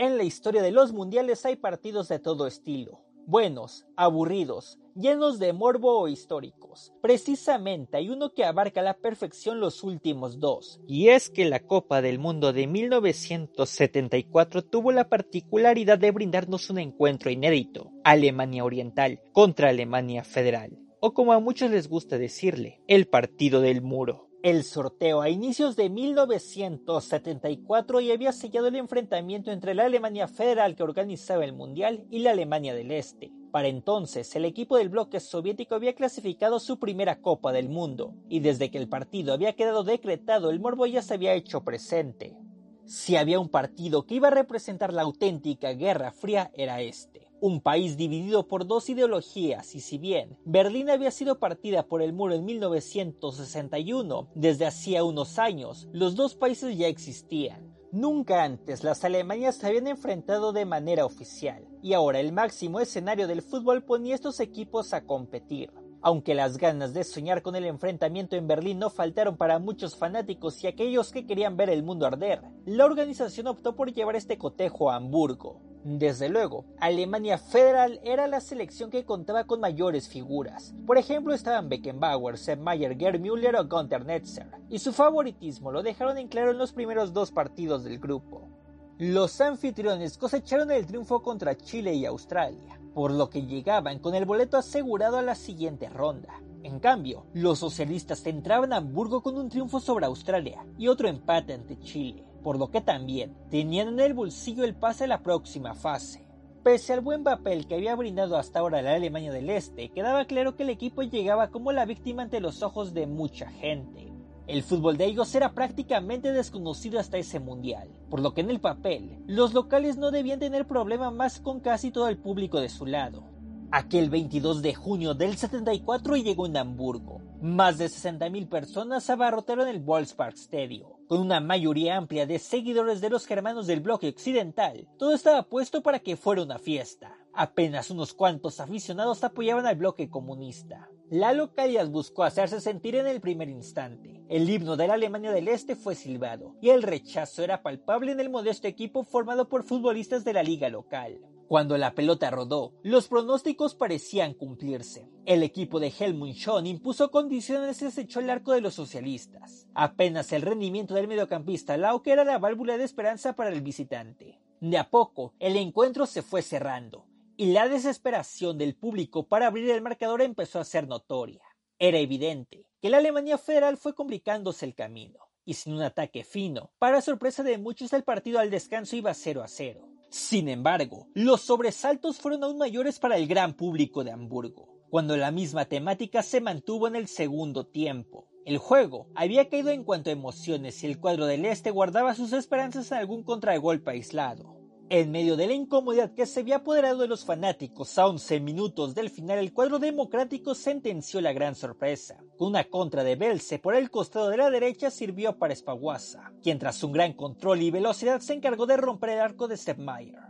En la historia de los mundiales hay partidos de todo estilo. Buenos, aburridos, llenos de morbo o históricos. Precisamente hay uno que abarca a la perfección los últimos dos. Y es que la Copa del Mundo de 1974 tuvo la particularidad de brindarnos un encuentro inédito. Alemania Oriental contra Alemania Federal. O como a muchos les gusta decirle, el partido del muro. El sorteo a inicios de 1974 ya había sellado el enfrentamiento entre la Alemania federal que organizaba el Mundial y la Alemania del Este. Para entonces, el equipo del bloque soviético había clasificado su primera Copa del Mundo, y desde que el partido había quedado decretado, el morbo ya se había hecho presente. Si había un partido que iba a representar la auténtica Guerra Fría, era este un país dividido por dos ideologías y si bien Berlín había sido partida por el muro en 1961, desde hacía unos años los dos países ya existían. Nunca antes las Alemanias se habían enfrentado de manera oficial, y ahora el máximo escenario del fútbol ponía estos equipos a competir. Aunque las ganas de soñar con el enfrentamiento en Berlín no faltaron para muchos fanáticos y aquellos que querían ver el mundo arder, la organización optó por llevar este cotejo a Hamburgo, desde luego, Alemania Federal era la selección que contaba con mayores figuras. Por ejemplo, estaban Beckenbauer, Sepp Mayer, Gerd Müller o Gunther Netzer, y su favoritismo lo dejaron en claro en los primeros dos partidos del grupo. Los anfitriones cosecharon el triunfo contra Chile y Australia, por lo que llegaban con el boleto asegurado a la siguiente ronda. En cambio, los socialistas entraban a Hamburgo con un triunfo sobre Australia y otro empate ante Chile por lo que también tenían en el bolsillo el pase a la próxima fase. Pese al buen papel que había brindado hasta ahora la Alemania del Este, quedaba claro que el equipo llegaba como la víctima ante los ojos de mucha gente. El fútbol de ellos era prácticamente desconocido hasta ese mundial, por lo que en el papel, los locales no debían tener problema más con casi todo el público de su lado. Aquel 22 de junio del 74 llegó en Hamburgo. Más de 60.000 personas abarrotaron el Volkspark Stadium con una mayoría amplia de seguidores de los germanos del bloque occidental, todo estaba puesto para que fuera una fiesta. Apenas unos cuantos aficionados apoyaban al bloque comunista. La localidad buscó hacerse sentir en el primer instante. El himno de la Alemania del Este fue silbado, y el rechazo era palpable en el modesto equipo formado por futbolistas de la liga local. Cuando la pelota rodó, los pronósticos parecían cumplirse. El equipo de Helmut Schön impuso condiciones y se echó el arco de los socialistas. Apenas el rendimiento del mediocampista Lauke era la válvula de esperanza para el visitante. De a poco, el encuentro se fue cerrando, y la desesperación del público para abrir el marcador empezó a ser notoria. Era evidente que la Alemania federal fue complicándose el camino, y sin un ataque fino, para sorpresa de muchos el partido al descanso iba 0 a 0. Sin embargo, los sobresaltos fueron aún mayores para el gran público de Hamburgo, cuando la misma temática se mantuvo en el segundo tiempo. El juego había caído en cuanto a emociones y el cuadro del este guardaba sus esperanzas en algún contragolpe aislado. En medio de la incomodidad que se había apoderado de los fanáticos a 11 minutos del final, el cuadro democrático sentenció la gran sorpresa. Con una contra de Belce por el costado de la derecha sirvió para Espaguasa, quien tras un gran control y velocidad se encargó de romper el arco de Mayer.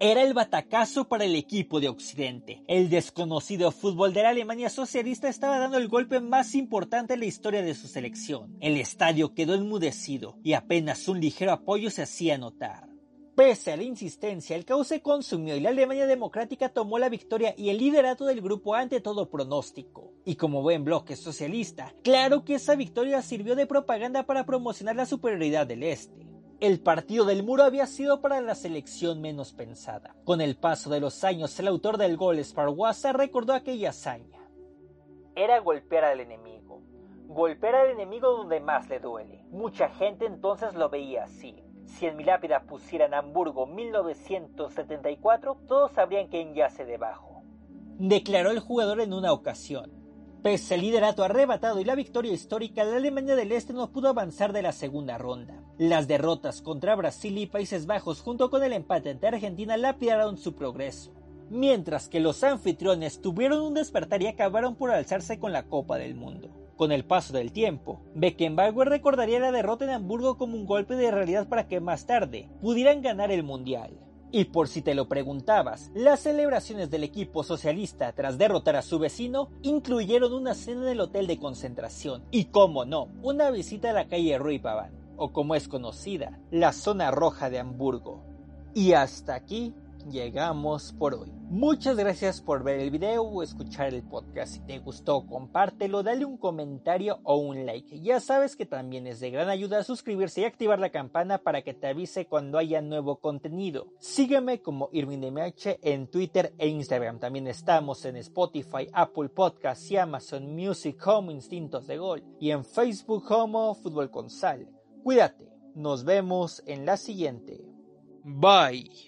Era el batacazo para el equipo de Occidente. El desconocido fútbol de la Alemania socialista estaba dando el golpe más importante en la historia de su selección. El estadio quedó enmudecido y apenas un ligero apoyo se hacía notar. Pese a la insistencia, el caos se consumió y la Alemania democrática tomó la victoria y el liderato del grupo ante todo pronóstico. Y como buen bloque socialista, claro que esa victoria sirvió de propaganda para promocionar la superioridad del Este. El partido del muro había sido para la selección menos pensada. Con el paso de los años, el autor del gol Sparwasa recordó aquella hazaña. Era golpear al enemigo. Golpear al enemigo donde más le duele. Mucha gente entonces lo veía así si en mi lápida pusieran Hamburgo 1974, todos sabrían quién yace debajo. Declaró el jugador en una ocasión. Pese al liderato arrebatado y la victoria histórica, la Alemania del Este no pudo avanzar de la segunda ronda. Las derrotas contra Brasil y Países Bajos junto con el empate ante Argentina lapidaron su progreso. Mientras que los anfitriones tuvieron un despertar y acabaron por alzarse con la Copa del Mundo. Con el paso del tiempo, Beckenbauer recordaría la derrota en Hamburgo como un golpe de realidad para que más tarde pudieran ganar el Mundial. Y por si te lo preguntabas, las celebraciones del equipo socialista tras derrotar a su vecino incluyeron una cena en el hotel de concentración y, como no, una visita a la calle Ruipavan, o como es conocida, la zona roja de Hamburgo. Y hasta aquí llegamos por hoy. Muchas gracias por ver el video o escuchar el podcast. Si te gustó, compártelo, dale un comentario o un like. Ya sabes que también es de gran ayuda suscribirse y activar la campana para que te avise cuando haya nuevo contenido. Sígueme como IrvinMH en Twitter e Instagram. También estamos en Spotify, Apple Podcasts y Amazon Music como Instintos de Gol y en Facebook como Fútbol con Sal. Cuídate, nos vemos en la siguiente. Bye.